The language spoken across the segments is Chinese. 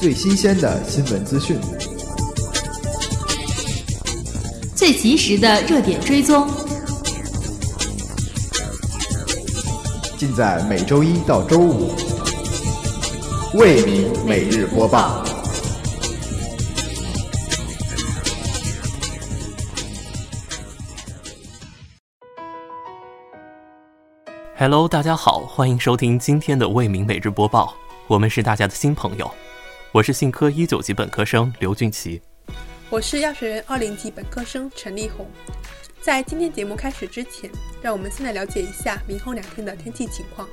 最新鲜的新闻资讯，最及时的热点追踪，尽在每周一到周五，为您每日播报。Hello，大家好，欢迎收听今天的为民每日播报，我们是大家的新朋友。我是信科一九级本科生刘俊奇，我是药学院二零级本科生陈立红。在今天节目开始之前，让我们先来了解一下明后两天的天气情况。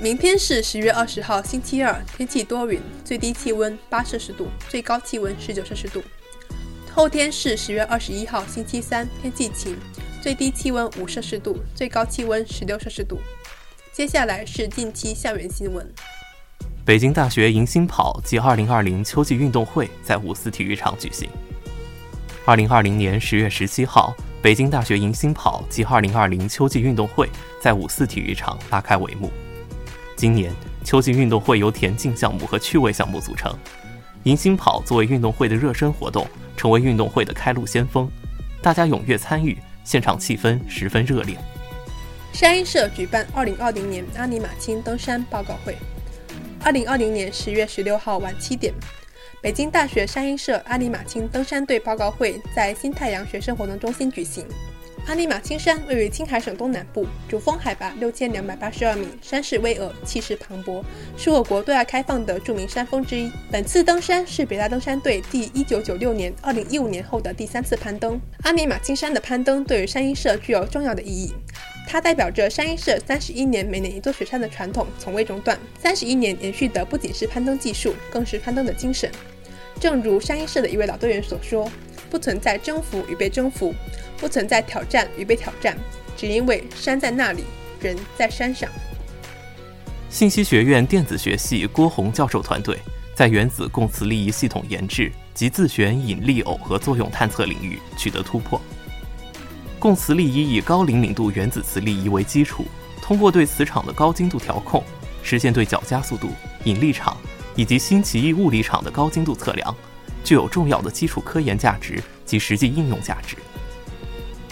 明天是十月二十号星期二，天气多云，最低气温八摄氏度，最高气温十九摄氏度。后天是十月二十一号星期三，天气晴，最低气温五摄氏度，最高气温十六摄氏度。接下来是近期校园新闻。北京大学迎新跑暨2020秋季运动会在五四体育场举行。2020年10月17号，北京大学迎新跑暨2020秋季运动会在五四体育场拉开帷幕。今年秋季运动会由田径项目和趣味项目组成，迎新跑作为运动会的热身活动，成为运动会的开路先锋，大家踊跃参与，现场气氛十分热烈。山鹰社举办2020年阿尼玛卿登山报告会。二零二零年十月十六号晚七点，北京大学山鹰社阿里马青登山队报告会在新太阳学生活动中心举行。阿里马青山位于青海省东南部，主峰海拔六千两百八十二米，山势巍峨，气势磅礴，是我国对外开放的著名山峰之一。本次登山是北大登山队第一九九六年、二零一五年后的第三次攀登。阿里马青山的攀登对于山鹰社具有重要的意义。它代表着山鹰社三十一年每年一座雪山的传统从未中断。三十一年延续的不仅是攀登技术，更是攀登的精神。正如山鹰社的一位老队员所说：“不存在征服与被征服，不存在挑战与被挑战，只因为山在那里，人在山上。”信息学院电子学系郭红教授团队在原子共磁力仪系统研制及自旋引力耦合作用探测领域取得突破。共磁力仪以高灵敏度原子磁力仪为基础，通过对磁场的高精度调控，实现对角加速度、引力场以及新奇异物理场的高精度测量，具有重要的基础科研价值及实际应用价值。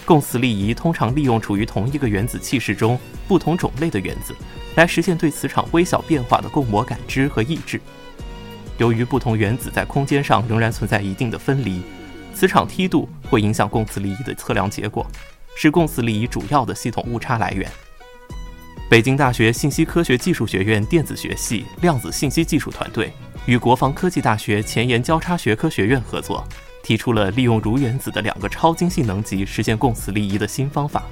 共磁力仪通常利用处于同一个原子气势中不同种类的原子，来实现对磁场微小变化的共膜感知和抑制。由于不同原子在空间上仍然存在一定的分离。磁场梯度会影响共磁力仪的测量结果，是共磁力仪主要的系统误差来源。北京大学信息科学技术学院电子学系量子信息技术团队与国防科技大学前沿交叉学科学院合作，提出了利用铷原子的两个超精细能级实现共磁力仪的新方法，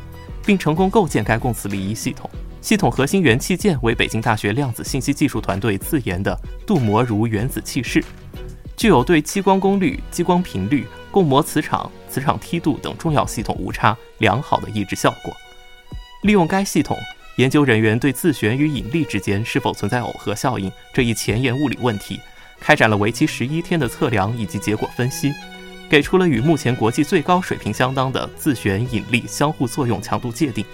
并成功构建该共磁力仪系统。系统核心元器件为北京大学量子信息技术团队自研的镀膜铷原子气室，具有对激光功率、激光频率。共膜磁场、磁场梯度等重要系统误差良好的抑制效果。利用该系统，研究人员对自旋与引力之间是否存在耦合效应这一前沿物理问题，开展了为期十一天的测量以及结果分析，给出了与目前国际最高水平相当的自旋引力相互作用强度界定，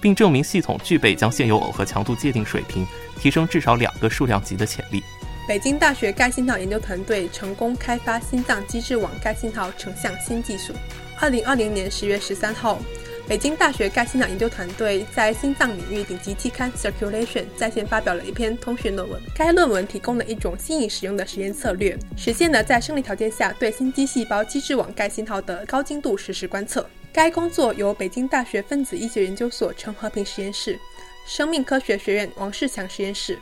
并证明系统具备将现有耦合强度界定水平提升至少两个数量级的潜力。北京大学钙信号研究团队成功开发心脏机制网钙信号成像新技术。二零二零年十月十三号，北京大学钙信号研究团队在心脏领域顶级期刊《Circulation》在线发表了一篇通讯论文。该论文提供了一种新颖使用的实验策略，实现了在生理条件下对心肌细胞机制网钙信号的高精度实时观测。该工作由北京大学分子医学研究所陈和平实验室、生命科学学院王世强实验室。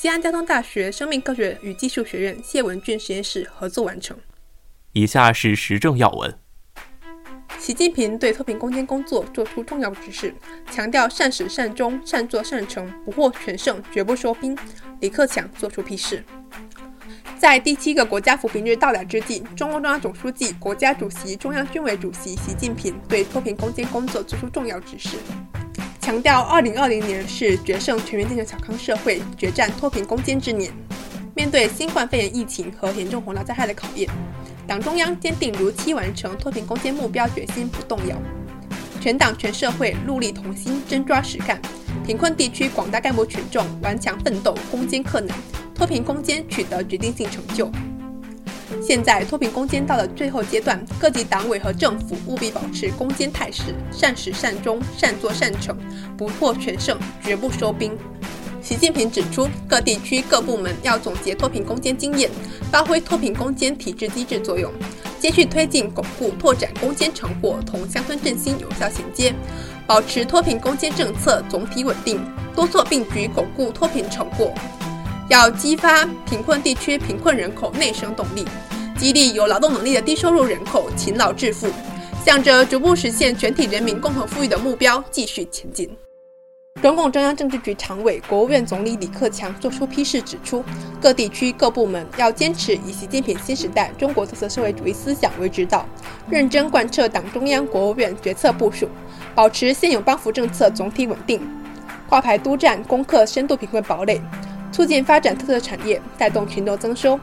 西安交通大学生命科学与技术学院谢文俊实验室合作完成。以下是时政要闻：习近平对脱贫攻坚工作作出重要指示，强调善始善终、善作善成，不获全胜绝不收兵。李克强作出批示。在第七个国家扶贫日到来之际，中共中央总书记、国家主席、中央军委主席习近平对脱贫攻坚工作作出重要指示。强调，二零二零年是决胜全面建成小康社会、决战脱贫攻坚之年。面对新冠肺炎疫情和严重洪涝灾害的考验，党中央坚定如期完成脱贫攻坚目标决心不动摇。全党全社会戮力同心，真抓实干，贫困地区广大干部群众顽强奋斗、攻坚克难，脱贫攻坚取得决定性成就。现在脱贫攻坚到了最后阶段，各级党委和政府务必保持攻坚态势，善始善终，善作善成，不破全胜，绝不收兵。习近平指出，各地区各部门要总结脱贫攻坚经验，发挥脱贫攻坚体制机制作用，继续推进巩固拓展攻坚成果同乡村振兴有效衔接，保持脱贫攻坚政策总体稳定，多措并举巩固脱贫成果。要激发贫困地区贫困人口内生动力，激励有劳动能力的低收入人口勤劳致富，向着逐步实现全体人民共同富裕的目标继续前进。中共中央政治局常委、国务院总理李克强作出批示，指出，各地区各部门要坚持以习近平新时代中国特色社会主义思想为指导，认真贯彻党中央、国务院决策部署，保持现有帮扶政策总体稳定，挂牌督战攻克深度贫困堡垒，促进发展特色产业，带动群众增收，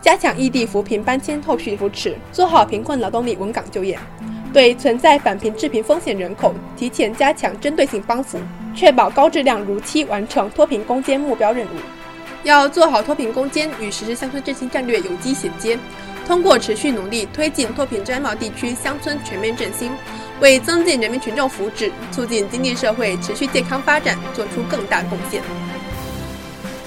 加强异地扶贫搬迁后续扶持，做好贫困劳动力稳岗就业。对存在返贫致贫风险人口，提前加强针对性帮扶，确保高质量如期完成脱贫攻坚目标任务。要做好脱贫攻坚与实施乡村振兴战略有机衔接，通过持续努力推进脱贫摘帽地区乡村全面振兴，为增进人民群众福祉、促进经济社会持续健康发展做出更大贡献。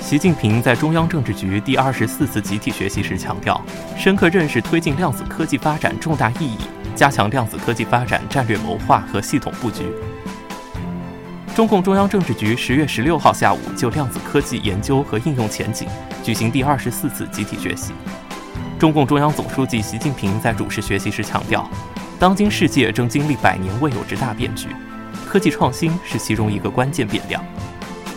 习近平在中央政治局第二十四次集体学习时强调，深刻认识推进量子科技发展重大意义。加强量子科技发展战略谋划和系统布局。中共中央政治局十月十六号下午就量子科技研究和应用前景举行第二十四次集体学习。中共中央总书记习近平在主持学习时强调，当今世界正经历百年未有之大变局，科技创新是其中一个关键变量。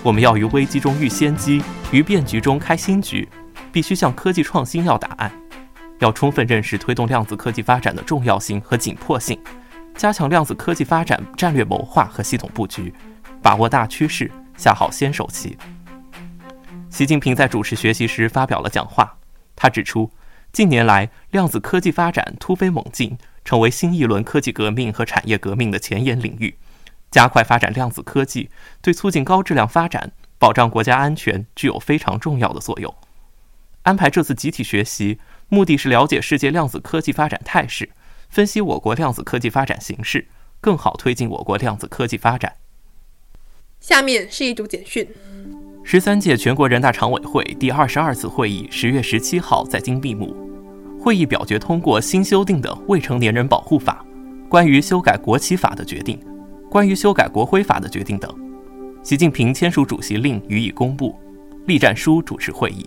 我们要于危机中遇先机，于变局中开新局，必须向科技创新要答案。要充分认识推动量子科技发展的重要性和紧迫性，加强量子科技发展战略谋划和系统布局，把握大趋势，下好先手棋。习近平在主持学习时发表了讲话，他指出，近年来量子科技发展突飞猛进，成为新一轮科技革命和产业革命的前沿领域。加快发展量子科技，对促进高质量发展、保障国家安全具有非常重要的作用。安排这次集体学习。目的是了解世界量子科技发展态势，分析我国量子科技发展形势，更好推进我国量子科技发展。下面是一组简讯：十三届全国人大常委会第二十二次会议十月十七号在京闭幕，会议表决通过新修订的《未成年人保护法》、关于修改国旗法的决定、关于修改国徽法的决定等。习近平签署主席令予以公布，栗战书主持会议。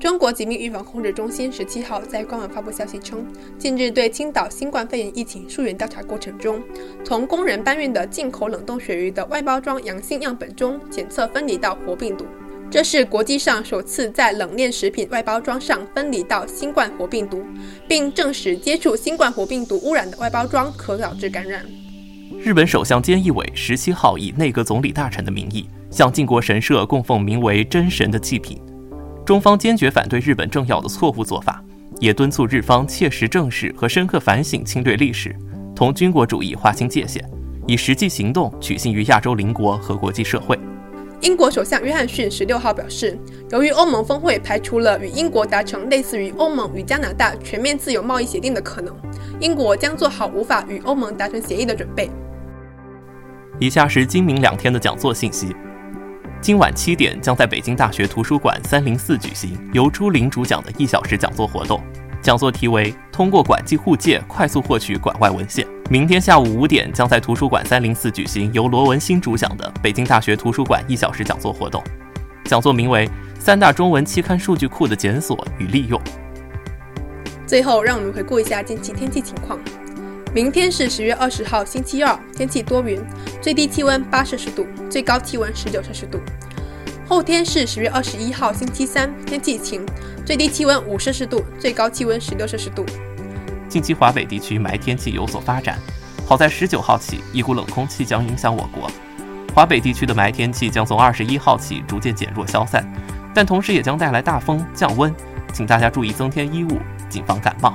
中国疾病预防控制中心十七号在官网发布消息称，近日对青岛新冠肺炎疫情溯源调查过程中，从工人搬运的进口冷冻鳕鱼的外包装阳性样本中检测分离到活病毒，这是国际上首次在冷链食品外包装上分离到新冠活病毒，并证实接触新冠活病毒污染的外包装可导致感染。日本首相菅义伟十七号以内阁总理大臣的名义，向靖国神社供奉名为“真神”的祭品。中方坚决反对日本政要的错误做法，也敦促日方切实正视和深刻反省侵略历史，同军国主义划清界限，以实际行动取信于亚洲邻国和国际社会。英国首相约翰逊十六号表示，由于欧盟峰会排除了与英国达成类似于欧盟与加拿大全面自由贸易协定的可能，英国将做好无法与欧盟达成协议的准备。以下是今明两天的讲座信息。今晚七点将在北京大学图书馆三零四举行由朱琳主讲的一小时讲座活动，讲座题为“通过馆际互借快速获取馆外文献”。明天下午五点将在图书馆三零四举行由罗文新主讲的北京大学图书馆一小时讲座活动，讲座名为“三大中文期刊数据库的检索与利用”。最后，让我们回顾一下近期天气情况。明天是十月二十号，星期二，天气多云，最低气温八摄氏度，最高气温十九摄氏度。后天是十月二十一号，星期三，天气晴，最低气温五摄氏度，最高气温十六摄氏度。近期华北地区霾天气有所发展，好在十九号起，一股冷空气将影响我国，华北地区的霾天气将从二十一号起逐渐减弱消散，但同时也将带来大风降温，请大家注意增添衣物，谨防感冒。